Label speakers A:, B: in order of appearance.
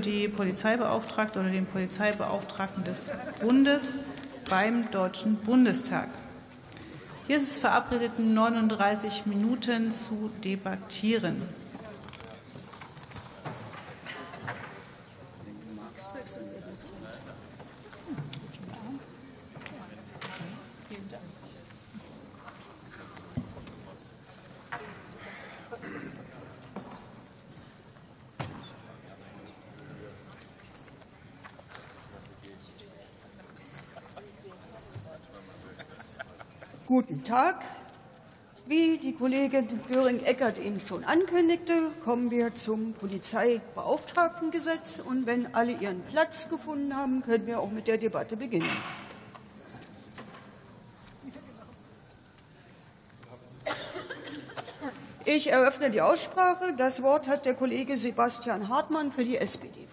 A: die Polizeibeauftragte oder den Polizeibeauftragten des Bundes beim Deutschen Bundestag. Hier ist es verabredet, 39 Minuten zu debattieren.
B: Guten Tag. Wie die Kollegin Göring-Eckert Ihnen schon ankündigte, kommen wir zum Polizeibeauftragtengesetz. Und wenn alle ihren Platz gefunden haben, können wir auch mit der Debatte beginnen. Ich eröffne die Aussprache. Das Wort hat der Kollege Sebastian Hartmann für die SPD.